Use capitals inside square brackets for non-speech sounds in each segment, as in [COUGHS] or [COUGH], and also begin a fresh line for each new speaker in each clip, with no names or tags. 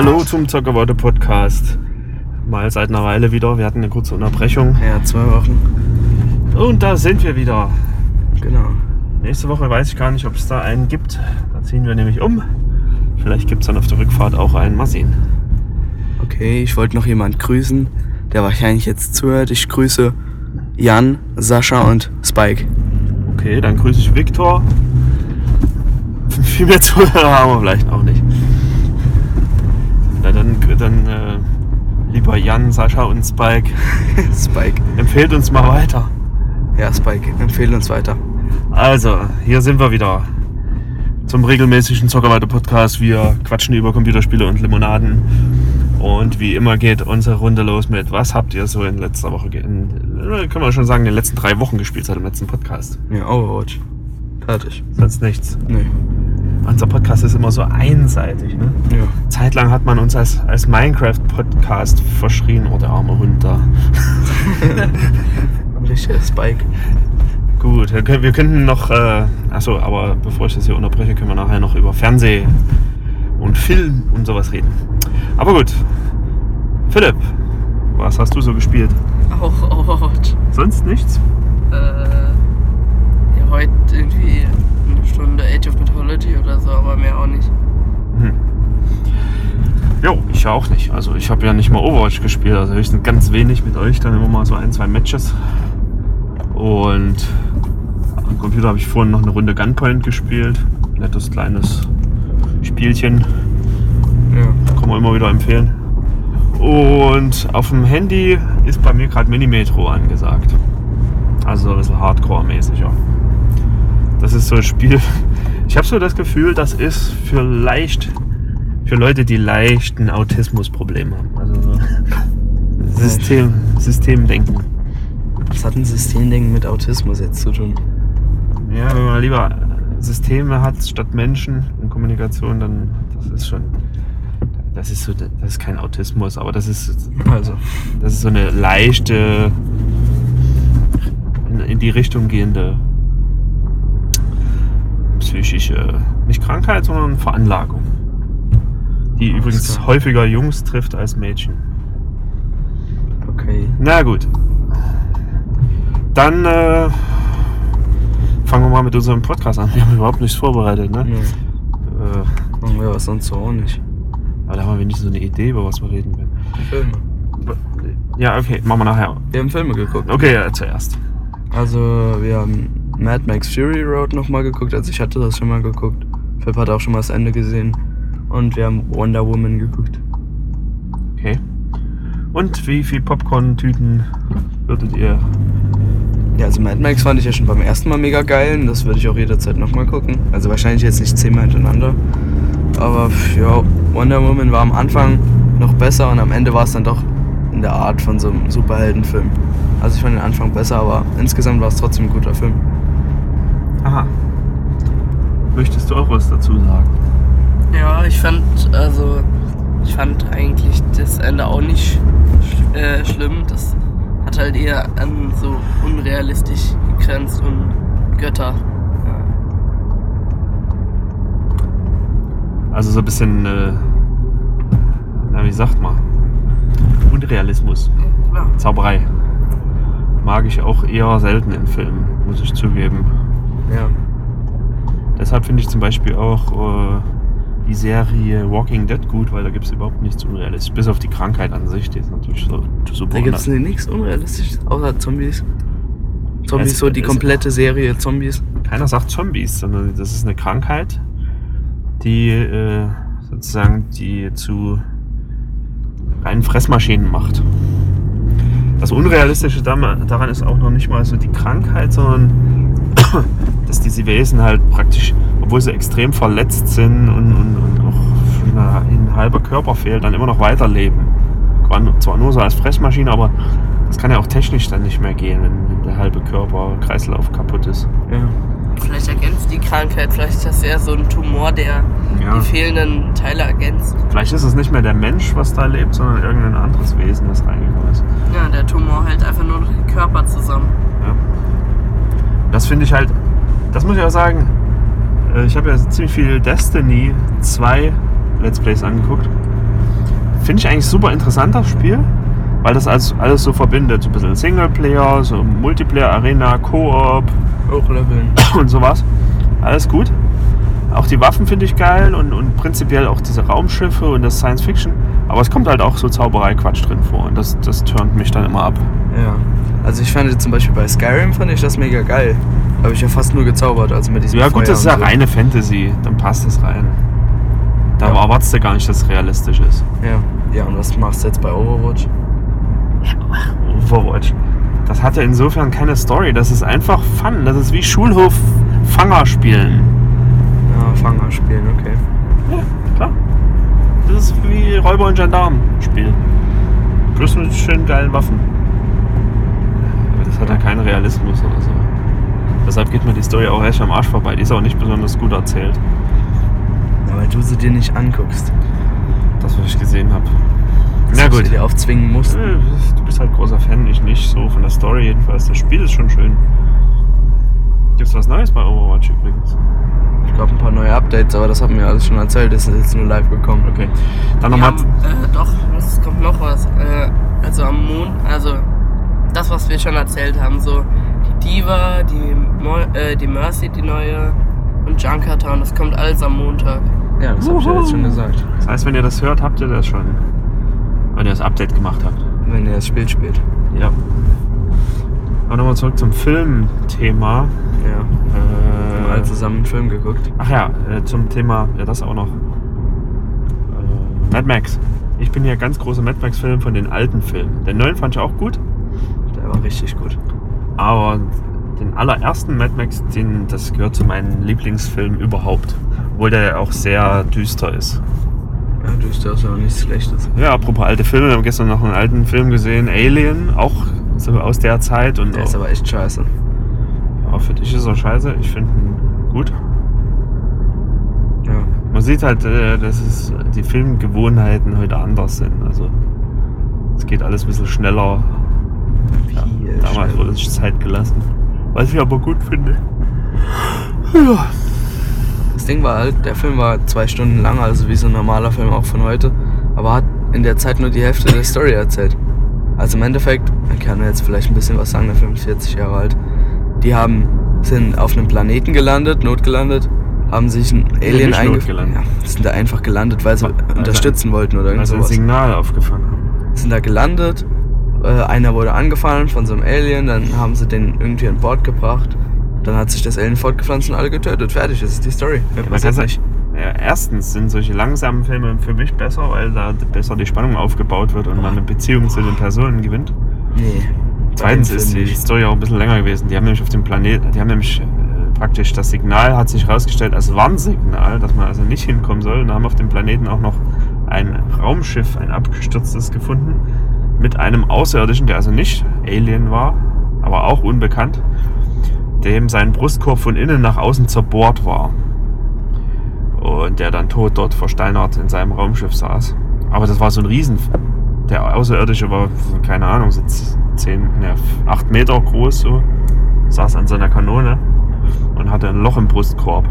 Hallo zum Zockerworte Podcast. Mal seit einer Weile wieder. Wir hatten eine kurze Unterbrechung.
Ja, zwei Wochen.
Und da sind wir wieder.
Genau.
Nächste Woche weiß ich gar nicht, ob es da einen gibt. Da ziehen wir nämlich um. Vielleicht gibt es dann auf der Rückfahrt auch einen. Mal sehen.
Okay, ich wollte noch jemand grüßen, der wahrscheinlich jetzt zuhört. Ich grüße Jan, Sascha und Spike.
Okay, dann grüße ich Viktor. [LAUGHS] Viel mehr Zuhörer haben wir vielleicht auch nicht. Na, dann dann äh, lieber Jan, Sascha und Spike, [LAUGHS]
Spike.
empfehlt uns mal weiter.
Ja, Spike, empfehle uns weiter.
Also, hier sind wir wieder zum regelmäßigen Zockerweite-Podcast. Wir quatschen über Computerspiele und Limonaden. Und wie immer geht unsere Runde los mit, was habt ihr so in letzter Woche, in, äh, können wir schon sagen, in den letzten drei Wochen gespielt seit dem letzten Podcast?
Ja, Overwatch. Fertig.
Sonst nichts.
Nee.
Unser Podcast ist immer so einseitig. Ne?
Ja.
Zeitlang hat man uns als, als Minecraft-Podcast verschrien. Oh, der arme Hund da. [LAUGHS]
Richtiger Spike.
Gut, wir können- wir könnten noch, äh, achso, aber bevor ich das hier unterbreche, können wir nachher noch über Fernseh und Film und sowas reden. Aber gut, Philipp, was hast du so gespielt?
Auch Overwatch.
Sonst nichts?
Äh, ja, heute irgendwie Stunde Age of Mythology oder so, aber mehr auch nicht.
Hm. Jo, ich ja auch nicht. Also ich habe ja nicht mal Overwatch gespielt, also höchstens ganz wenig mit euch, dann immer mal so ein, zwei Matches. Und am Computer habe ich vorhin noch eine Runde Gunpoint gespielt. Nettes kleines Spielchen.
Ja.
Kann man immer wieder empfehlen. Und auf dem Handy ist bei mir gerade Minimetro angesagt. Also ein bisschen Hardcore-mäßiger. Das ist so ein Spiel. Ich habe so das Gefühl, das ist für leicht, für Leute, die leicht ein Autismusproblem haben. Also so [LAUGHS] System, Systemdenken.
Was hat ein Systemdenken mit Autismus jetzt zu tun?
Ja, wenn man lieber Systeme hat statt Menschen in Kommunikation, dann das ist schon. Das ist so, das ist kein Autismus, aber das ist
Also.
Das ist so eine leichte, in, in die Richtung gehende psychische, nicht Krankheit, sondern Veranlagung. Die übrigens häufiger Jungs trifft als Mädchen.
Okay.
Na gut. Dann äh, fangen wir mal mit unserem Podcast an. Wir haben überhaupt nichts vorbereitet, ne?
Ja.
Äh,
wir was sonst so auch nicht.
aber da haben wir wenigstens so eine Idee, über was wir reden werden.
Filme.
Ja, okay, machen wir nachher.
Wir haben Filme geguckt.
Okay, ja, zuerst.
Also, wir haben Mad Max Fury Road nochmal geguckt. Also, ich hatte das schon mal geguckt. Philipp hat auch schon mal das Ende gesehen. Und wir haben Wonder Woman geguckt.
Okay. Und wie viel Popcorn-Tüten würdet ihr?
Ja, also Mad Max fand ich ja schon beim ersten Mal mega geil. Und das würde ich auch jederzeit nochmal gucken. Also, wahrscheinlich jetzt nicht zehnmal hintereinander. Aber ja, Wonder Woman war am Anfang noch besser und am Ende war es dann doch in der Art von so einem Superheldenfilm. Also, ich fand den Anfang besser, aber insgesamt war es trotzdem ein guter Film.
Aha. Möchtest du auch was dazu sagen?
Ja, ich fand, also, ich fand eigentlich das Ende auch nicht sch äh, schlimm. Das hat halt eher an so unrealistisch gegrenzt und Götter. Ja.
Also so ein bisschen, äh, na wie sagt man? Unrealismus,
Klar.
Zauberei. Mag ich auch eher selten in Filmen, muss ich zugeben.
Ja.
Deshalb finde ich zum Beispiel auch äh, die Serie Walking Dead gut, weil da gibt es überhaupt nichts Unrealistisches. Bis auf die Krankheit an sich, die ist natürlich so super.
Da gibt es nichts Unrealistisches, außer Zombies. Zombies,
Es-
so die komplette Serie Zombies.
keiner sagt Zombies, sondern das ist eine Krankheit, die äh, sozusagen die zu reinen Fressmaschinen macht. Das Unrealistische daran ist auch noch nicht mal so die Krankheit, sondern dass diese Wesen halt praktisch, obwohl sie extrem verletzt sind und, und, und auch ein halber Körper fehlt, dann immer noch weiterleben. Zwar- nur so als Fressmaschine, aber das kann ja auch technisch dann nicht mehr gehen, wenn, wenn der halbe Körper, Kreislauf kaputt ist.
Ja.
Vielleicht ergänzt die Krankheit, vielleicht ist das eher so ein Tumor, der
Ja.
die fehlenden Teile ergänzt.
Vielleicht ist es nicht mehr der Mensch, was da lebt, sondern irgendein anderes Wesen, das reingekommen ist.
Ja, der Tumor hält einfach nur noch den Körper zusammen.
Ja. Das finde ich halt, das muss ich auch sagen, äh, ich habe ja ziemlich viel Destiny 2 Let's Plays angeguckt. Finde ich eigentlich super interessant, das Spiel, weil das alles, alles so verbindet. So ein bisschen Singleplayer, so Multiplayer, Arena, Koop
Hochleveln. [COUGHS]
und sowas. Alles gut. Auch die Waffen finde ich geil und, und prinzipiell auch diese Raumschiffe und das Science Fiction. Aber es kommt halt auch so Zauberei-Quatsch drin vor und das, das turnt mich dann immer ab.
Ja. Also ich fand zum Beispiel bei Skyrim fand ich das mega geil. Habe ich ja fast nur gezaubert, also mit diesem
Ja gut,
Feuer
das ist ja
so.
reine Fantasy, dann passt das rein. Da
Ja.
erwartest du gar nicht, dass es realistisch ist.
Ja. Ja, und was machst du jetzt bei Overwatch?
Overwatch. Das hatte insofern keine Story, das ist einfach Fun. Das ist wie Schulhof-Fanger spielen.
Ja, Fanger spielen, okay.
Ja, klar. Das ist wie Räuber und Gendarm spielen. Plus mit schönen geilen Waffen. Aber das hat ja keinen Realismus oder so. Deshalb geht mir die Story auch echt am Arsch vorbei. Die ist auch nicht besonders gut erzählt.
Ja, weil du sie dir nicht anguckst.
Das, was ich gesehen habe. Na
du
gut.
sie dir aufzwingen musst.
Äh, Du bist halt großer Fan, ich nicht so von der Story jedenfalls. Das Spiel ist schon schön. Gibt's was Neues bei Overwatch übrigens?
Ich glaube ein paar neue Updates, aber das haben wir alles schon erzählt, das ist jetzt nur live gekommen.
Okay. Dann nochmal.
äh, doch, es kommt noch was. Äh, also am Mond, also das, was wir schon erzählt haben, so Diva, die, Mo äh, die Mercy, die neue und Junkertown, das kommt alles am Montag.
Ja, das habe ich ja jetzt schon gesagt.
Das heißt, wenn ihr das hört, habt ihr das schon. Wenn ihr das Update gemacht habt.
Wenn ihr das Spiel spielt.
Ja. Aber nochmal zurück zum Filmthema.
Ja. Wir haben alle
Äh,
zusammen einen Film geguckt.
ach ja, äh, zum Thema, ja, das auch noch. Äh, Mad Max. Ich bin ja ganz großer Mad Max-Film von den alten Filmen. Den neuen fand ich auch gut.
Der war richtig gut.
Aber den allerersten Mad Max, den, das gehört zu meinen Lieblingsfilmen überhaupt. Obwohl der ja auch sehr düster ist.
Ja, du ist ja auch nichts Schlechtes.
Ja, apropos alte Filme, wir haben gestern noch einen alten Film gesehen, Alien, auch so aus der Zeit. Und
Der ist aber echt scheiße.
ja, für dich ist er scheiße, ich finde ihn gut.
Ja.
Man sieht halt, äh, dass es die Filmgewohnheiten heute anders sind. Also es geht alles ein bisschen schneller. Ja, damals wurde sich Zeit gelassen. Was ich aber gut finde. Ja.
Das Ding war halt, der Film war zwei Stunden lang, also wie so ein normaler Film auch von heute, aber hat in der Zeit nur die Hälfte der Story erzählt. Also im Endeffekt, man kann jetzt vielleicht ein bisschen was sagen, der Film ist 40 Jahre alt. Die haben, sind auf einem Planeten gelandet, notgelandet, haben sich ein Alien eingefangen. Ja, sind da einfach gelandet, weil sie
Weil- weil
unterstützen wollten oder irgend
Also ein
sowas.
Signal aufgefangen haben.
Sind da gelandet, äh, einer wurde angefallen von so einem Alien, dann haben sie den irgendwie an Bord gebracht. Dann hat sich das Alien fortgepflanzt und alle getötet. Fertig, das ist die Story. Mehr
Man
passiert nicht.
Ja, erstens sind solche langsamen Filme für mich besser, weil da besser die Spannung aufgebaut wird und man eine Beziehung zu den Personen gewinnt.
Nee.
Zweitens ist die. Story auch ein bisschen länger gewesen. Die haben nämlich auf dem Planeten, die haben nämlich äh, praktisch das Signal hat sich herausgestellt als Warnsignal, dass man also nicht hinkommen soll und haben auf dem Planeten auch noch ein Raumschiff, ein abgestürztes gefunden mit einem Außerirdischen, der also nicht Alien war, aber auch unbekannt, dem sein Brustkorb von innen nach außen zerbohrt war und der dann tot dort versteinert in seinem Raumschiff saß. Aber das war so ein Riesen. Der Außerirdische war, keine Ahnung, so 10, ne, 8 Meter groß, so. Saß an seiner Kanone und hatte ein Loch im Brustkorb.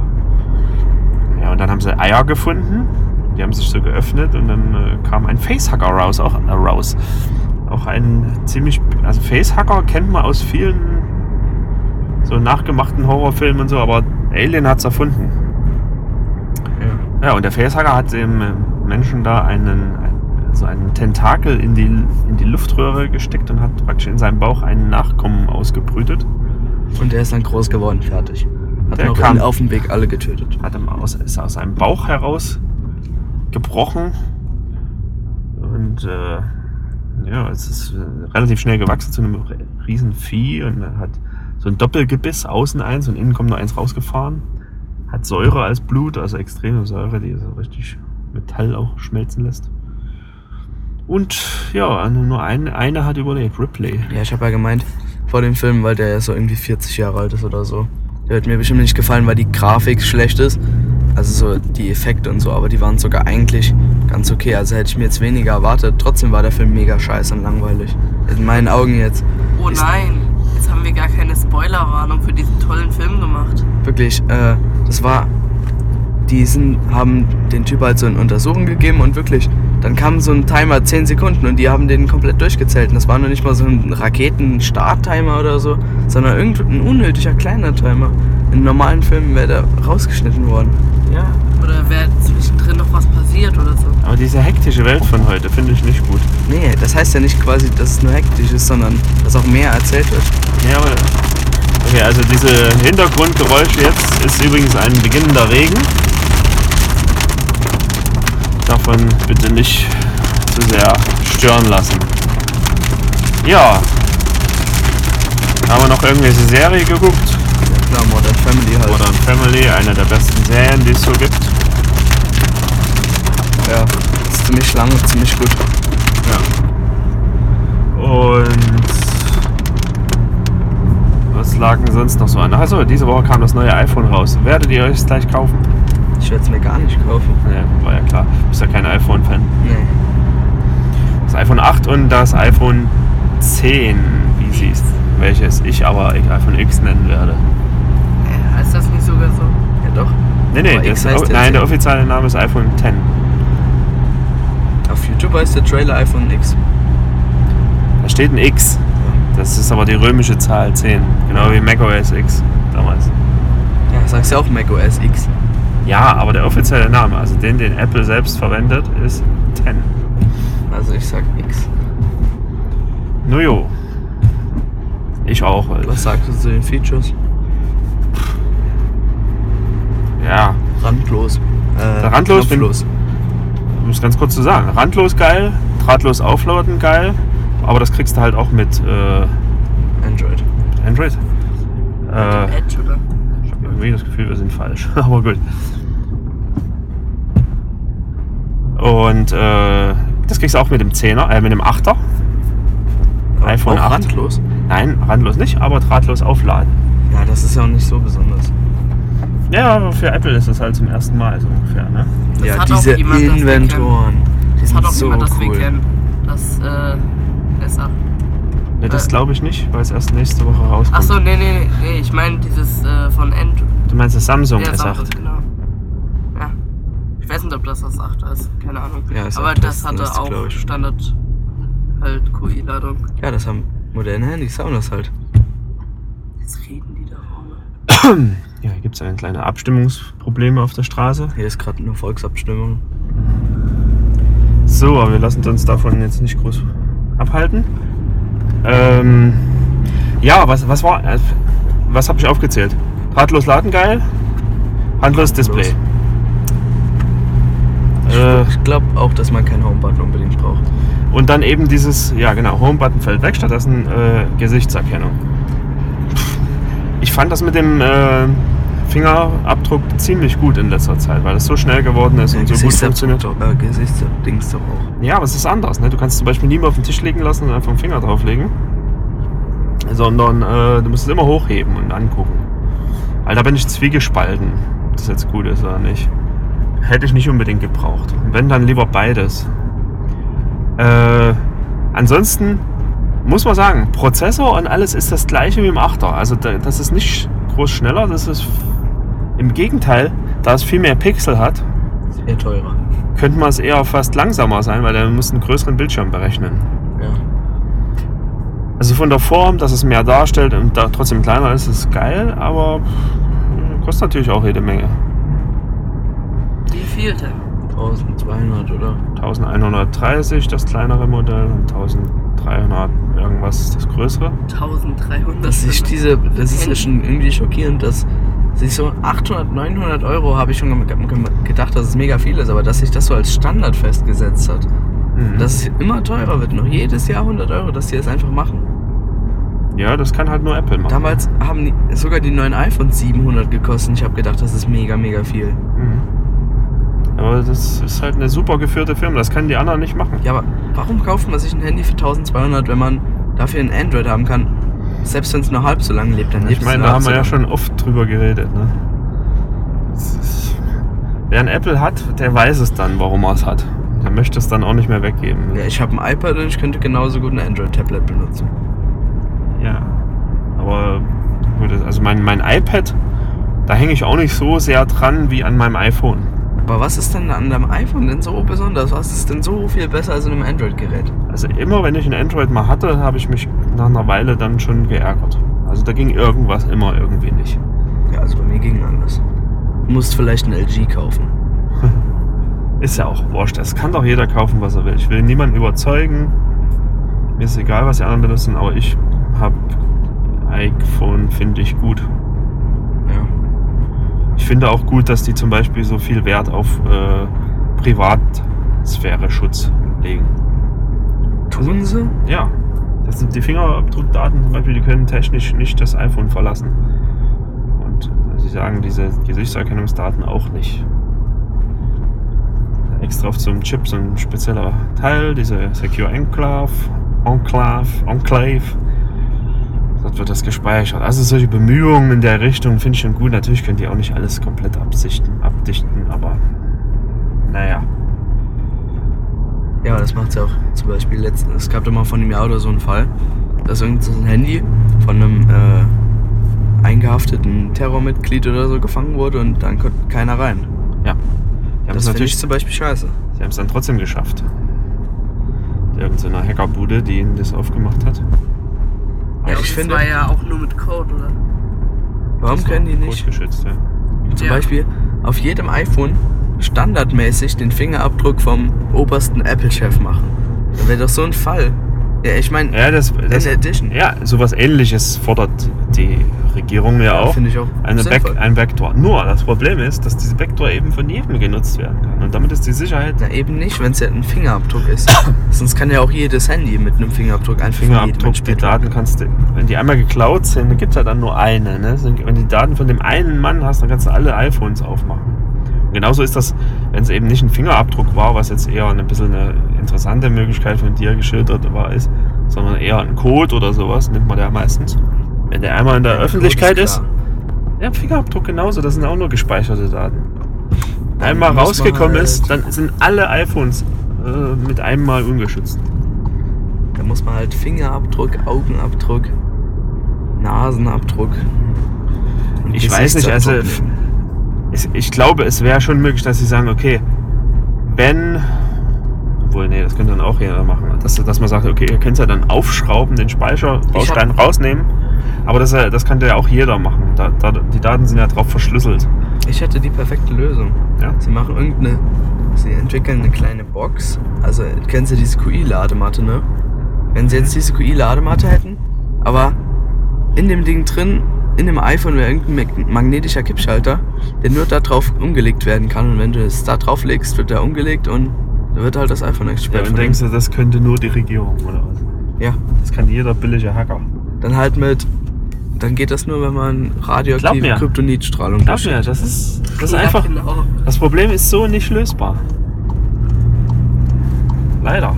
Ja, und dann haben sie Eier gefunden. Die haben sich so geöffnet und dann äh, kam ein Facehacker raus, auch äh, raus. Auch ein ziemlich. Also Facehacker kennt man aus vielen so nachgemachten Horrorfilmen und so, aber Alien hat's erfunden.
Ja.
Ja, und der Facehacker hat dem äh, Menschen da einen, ein- so einen Tentakel in die, in die Luftröhre gesteckt und hat praktisch in seinem Bauch einen Nachkommen ausgebrütet.
Und der ist dann groß geworden, fertig. Hat
Der
noch
kam-
auf dem Weg alle getötet.
Hat aus, ist aus seinem Bauch heraus gebrochen. Und äh, ja, es ist äh, relativ schnell gewachsen zu einem riesen Vieh und hat so ein Doppelgebiss, außen eins und innen kommt noch eins rausgefahren. Hat Säure als Blut, also extreme Säure, die so richtig Metall auch schmelzen lässt. Und ja, nur eine, eine hat überlebt, Ripley.
Ja, ich habe ja gemeint, vor dem Film, weil der ja so irgendwie 40 Jahre alt ist oder so. Der wird mir bestimmt nicht gefallen, weil die Grafik schlecht ist. Also so die Effekte und so, aber die waren sogar eigentlich ganz okay. Also hätte ich mir jetzt weniger erwartet. Trotzdem war der Film mega scheiße und langweilig. In meinen Augen jetzt.
Oh nein, jetzt haben wir gar keine Spoilerwarnung für diesen tollen Film gemacht.
Wirklich, äh, das war. die sind, haben den Typ halt so in Untersuchung gegeben und wirklich, dann kam so ein Timer 10 Sekunden und die haben den komplett durchgezählt. Und das war noch nicht mal so ein Raketen-Start-Timer oder so, sondern irgendein unnötiger kleiner Timer. In normalen Filmen wäre der rausgeschnitten worden.
Ja.
Oder wäre zwischendrin noch was passiert oder so.
Aber diese hektische Welt von heute finde ich nicht gut.
Nee, das heißt ja nicht quasi, dass es nur hektisch ist, sondern dass auch mehr erzählt wird.
Ja, aber. Okay, also diese Hintergrundgeräusche jetzt ist übrigens ein beginnender Regen. Davon bitte nicht zu sehr stören lassen. Ja. Haben wir noch irgendwelche Serie geguckt?
Klar, Modern Family halt.
Modern Family, eine der besten Serien, die es so gibt.
Ja, ist ziemlich lang und ziemlich gut.
Ja. Und was lag denn sonst noch so an? Achso, diese Woche kam das neue iPhone raus. Werdet ihr euch es gleich kaufen?
Ich werde es mir gar nicht kaufen.
Ja, war ja klar. Du bist ja kein iPhone-Fan.
Nee.
Das iPhone 8 und das iPhone 10, wie siehst welches ich aber iPhone X nennen werde.
Heißt das nicht sogar so?
Ja doch.
Nee, nee, das,
X heißt
nein,
10.
der offizielle Name ist iPhone 10.
Auf YouTube heißt der Trailer iPhone X.
Da steht ein X. Das ist aber die römische Zahl 10. Genau wie macOS X damals.
Ja, sagst ja auch macOS X.
Ja, aber der offizielle Name, also den, den Apple selbst verwendet, ist 10.
Also ich sag X.
No jo. Ich auch. weil-
Was sagst du zu den Features?
Ja,
Randlos. Äh,
Randlos
knopflos.
um es ganz kurz zu sagen. Randlos geil, drahtlos aufladen geil, aber das kriegst du halt auch mit äh,
Android.
Android. Äh,
Edge oder?
ich habe irgendwie das Gefühl, wir sind falsch, [LAUGHS] aber gut. Und äh, das kriegst du auch mit dem 10er, äh, mit dem 8er. iPhone
auch
8.
randlos.
Nein, randlos nicht, aber drahtlos aufladen.
Ja, das ist ja auch nicht so besonders.
Ja, aber für Apple ist das halt zum ersten Mal so ungefähr, ne?
Das
ja,
hat auch
diese
das
Inventoren.
Das
sind
hat auch
so
jemand, das wir
cool.
kennen. Das äh, S8.
Ne, das
Äh.
glaube ich nicht, weil es erst nächste Woche rauskommt.
Achso, nee, nee, nee, nee, ich meine dieses äh, von End.
Du meinst das Samsung
Ja,
S8?
Samsung, genau. Ja. Ich weiß nicht, ob das das 8 ist, keine Ahnung.
Ja, ist
Aber
auch
das
das
hatte
Neueste,
auch. Standard halt QI-Ladung.
Ja, das haben moderne Handys haben das halt.
Jetzt reden die da rum. [COUGHS] [COUGHS] [COUGHS]
Ja, hier gibt es ein kleine Abstimmungsprobleme auf der Straße.
Hier ist gerade eine Volksabstimmung.
So, aber wir lassen uns davon jetzt nicht groß abhalten. Ähm, ja, was, was war. äh, Was habe ich aufgezählt? Drahtlos laden geil, handlos Display. Äh,
Ich glaube auch, dass man keinen Homebutton unbedingt braucht.
und dann eben dieses, ja genau, Home-Button fällt weg, stattdessen äh, Gesichtserkennung. Ich fand das mit dem äh, Fingerabdruck ziemlich gut in letzter Zeit, weil das so schnell geworden ist und so gut funktioniert.
Äh, Gesichtsdings doch auch.
Ja, aber es ist anders. Ne? Du kannst zum Beispiel nie mehr auf den Tisch legen lassen und einfach den Finger drauflegen. Sondern äh, du musst es immer hochheben und angucken. Weil da bin ich zwiegespalten, ob das jetzt gut ist oder nicht. Hätte ich nicht unbedingt gebraucht. Wenn, dann lieber beides. Äh, ansonsten muss man sagen, Prozessor und alles ist das gleiche wie im 8er. Also da- das ist nicht groß schneller, das ist im Gegenteil, da es viel mehr Pixel hat,
Ist eher teurer.
könnte man es eher fast langsamer sein, weil der muss einen größeren Bildschirm berechnen.
Ja.
Also von der Form, dass es mehr darstellt und da trotzdem kleiner ist, ist geil, aber kostet natürlich auch jede Menge.
Wie viel denn?
1200 oder?
1130 das kleinere Modell und 1300 irgendwas das größere.
1300.
Dass sich diese, das ist ja schon irgendwie schockierend, dass sich so 800, 900 Euro habe ich schon gedacht, dass es mega viel ist, aber dass sich das so als Standard festgesetzt hat.
Mhm.
Dass es immer teurer wird, noch jedes Jahr 100 Euro, dass die das einfach machen.
ja, das kann halt nur Apple machen.
Damals haben die, sogar die neuen iPhones 700 gekostet. Ich habe gedacht, das ist mega, mega viel.
Mhm. Aber das ist halt eine super geführte Firma, das können die anderen nicht machen.
Ja, aber warum kauft man sich ein Handy für 1200, wenn man dafür ein Android haben kann? Selbst wenn es nur halb so lange lebt, dann lebt
Ich meine, da haben wir ja schon oft drüber geredet. Ne? Wer ein Apple hat, der weiß es dann, warum er es hat. Der möchte es dann auch nicht mehr weggeben.
Ja, ich habe ein iPad und ich könnte genauso gut ein Android-Tablet benutzen.
Ja. Aber gut, also mein, mein iPad Da hänge ich auch nicht so sehr dran wie an meinem iPhone.
Aber was ist denn an deinem iPhone denn so besonders? Was ist denn so viel besser als in einem Android-Gerät?
Also immer, wenn ich ein Android mal hatte, habe ich mich nach einer Weile dann schon geärgert. Also da ging irgendwas immer irgendwie nicht.
Ja, also bei mir ging alles. Du musst vielleicht ein LG kaufen. [LAUGHS]
Ist ja auch wurscht. Es kann doch jeder kaufen, was er will. Ich will niemanden überzeugen. Mir ist egal, was die anderen benutzen, aber ich habe iPhone, finde ich gut. Ich finde auch gut, dass die zum Beispiel so viel Wert auf äh, Privatsphäre-Schutz legen.
Tun sie?
Ja, das sind die Fingerabdruckdaten zum Beispiel, die können technisch nicht das iPhone verlassen. Und äh, sie sagen diese Gesichtserkennungsdaten auch nicht. Extra auf so einem Chip so ein spezieller Teil, diese Secure Enclave, Enclave, Enclave. Wird das gespeichert. Also solche Bemühungen in der Richtung finde ich schon gut. Natürlich können die auch nicht alles komplett absichten, abdichten, aber naja.
Ja, das macht ja auch zum Beispiel letztens. Es gab doch mal von einem Jahr oder so einen Fall, dass irgend so ein Handy von einem äh, eingehafteten Terrormitglied oder so gefangen wurde und dann konnte keiner rein.
Ja.
Das
es
finde
natürlich
ich zum Beispiel scheiße.
Sie haben es dann trotzdem geschafft. Irgendeiner Hackerbude, die ihnen das aufgemacht hat.
Ja, ich
das
finde-
war ja auch nur mit Code, oder?
Warum können die nicht
Codegeschützt, ja.
zum
Ja.
Beispiel auf jedem iPhone standardmäßig den Fingerabdruck vom obersten Apple-Chef machen? Da wäre doch so ein Fall. Ja, ich meine,
Ja, das, das,
in addition.
ja, sowas ähnliches fordert die Regierung ja auch.
Ich auch
Eine Back, ein Backdoor. Nur das Problem ist, dass diese Backdoor eben von jedem genutzt werden kann. Und damit ist die Sicherheit
Na eben nicht, wenn es ja ein Fingerabdruck ist. [COUGHS] Sonst kann ja auch jedes Handy mit einem Fingerabdruck einfach
Fingerabdruck, die Daten kannst du, wenn die einmal geklaut sind, dann gibt es ja dann nur eine. Ne? Wenn du die Daten von dem einen Mann hast, dann kannst du alle iPhones aufmachen. Und genauso ist das, wenn es eben nicht ein Fingerabdruck war, was jetzt eher ein bisschen eine interessante Möglichkeit von dir geschildert war, ist, sondern eher ein Code oder sowas, nimmt man ja meistens. Wenn der einmal in der
werden.
Öffentlichkeit ist, ja, Fingerabdruck genauso, das sind auch nur gespeicherte Daten. Einmal rausgekommen
halt-
ist, dann sind alle iPhones äh, mit einem Mal ungeschützt.
Da muss man halt Fingerabdruck, Augenabdruck, Nasenabdruck.
Ich weiß nicht, also ich, ich glaube, es wäre schon möglich, dass sie sagen, okay, wenn, obwohl, nee, das könnte dann auch jeder machen, dass, dass man sagt, okay, ihr könnt es ja dann aufschrauben, den Speicherbaustein rausnehmen, aber das, das kann ja auch jeder machen. Da, da, die Daten sind ja drauf verschlüsselt.
Ich hätte die perfekte Lösung.
Ja?
Sie machen irgendeine. Sie entwickeln eine kleine Box. Also, kennst du diese QI-Ladematte, ne? Wenn sie jetzt diese QI-Ladematte hätten, aber in dem Ding drin, in dem iPhone wäre irgendein mag- magnetischer Kippschalter, der nur da drauf umgelegt werden kann. Und wenn du es da drauf legst, wird der umgelegt und da wird halt das iPhone
Ja,
gesperrt.
und
von
denkst du, das könnte nur die Regierung oder was?
ja,
Das kann jeder billige Hacker.
Dann halt mit. Dann geht das nur, wenn man radioaktive
mir.
Kryptonitstrahlung
Glaub mir, das ist, das ist
Ja,
einfach.
Genau.
Das Problem ist so nicht lösbar. Leider.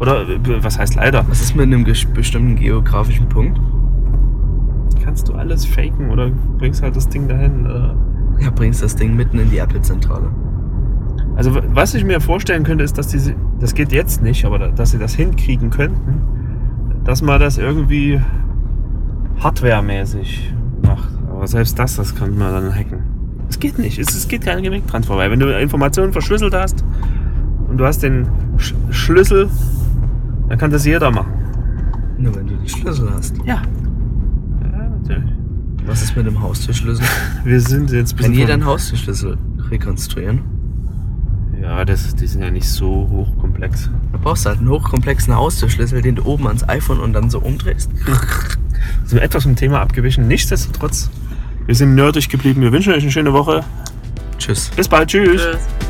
Oder was heißt leider?
Was ist mit einem bestimmten geografischen Punkt?
Kannst du alles faken oder bringst halt das Ding dahin? Oder?
Ja, bringst das Ding mitten in die Apple-Zentrale.
Also was ich mir vorstellen könnte, ist, dass diese, das geht jetzt nicht, aber da- dass sie das hinkriegen könnten, dass man das irgendwie hardwaremäßig macht. Aber selbst das, das kann man dann hacken. Es geht nicht. Es, es geht kein Weg dran vorbei. Wenn du Informationen verschlüsselt hast und du hast den Sch Schlüssel, dann kann das jeder machen.
Nur wenn du die Schlüssel hast.
Ja. Ja, natürlich.
Was ist mit dem Haustürschlüssel?
Wir sind jetzt
Kann jeder einen Haustürschlüssel rekonstruieren?
Ja, das, die sind ja nicht so hochkomplex.
Da brauchst du halt einen hochkomplexen Haustürschlüssel, den du oben ans iPhone und dann so umdrehst. [LAUGHS]
sind wir etwas vom Thema abgewichen. Nichtsdestotrotz, wir sind nerdig geblieben. Wir wünschen euch eine schöne Woche.
Tschüss.
Bis bald. Tschüss.
Tschüss.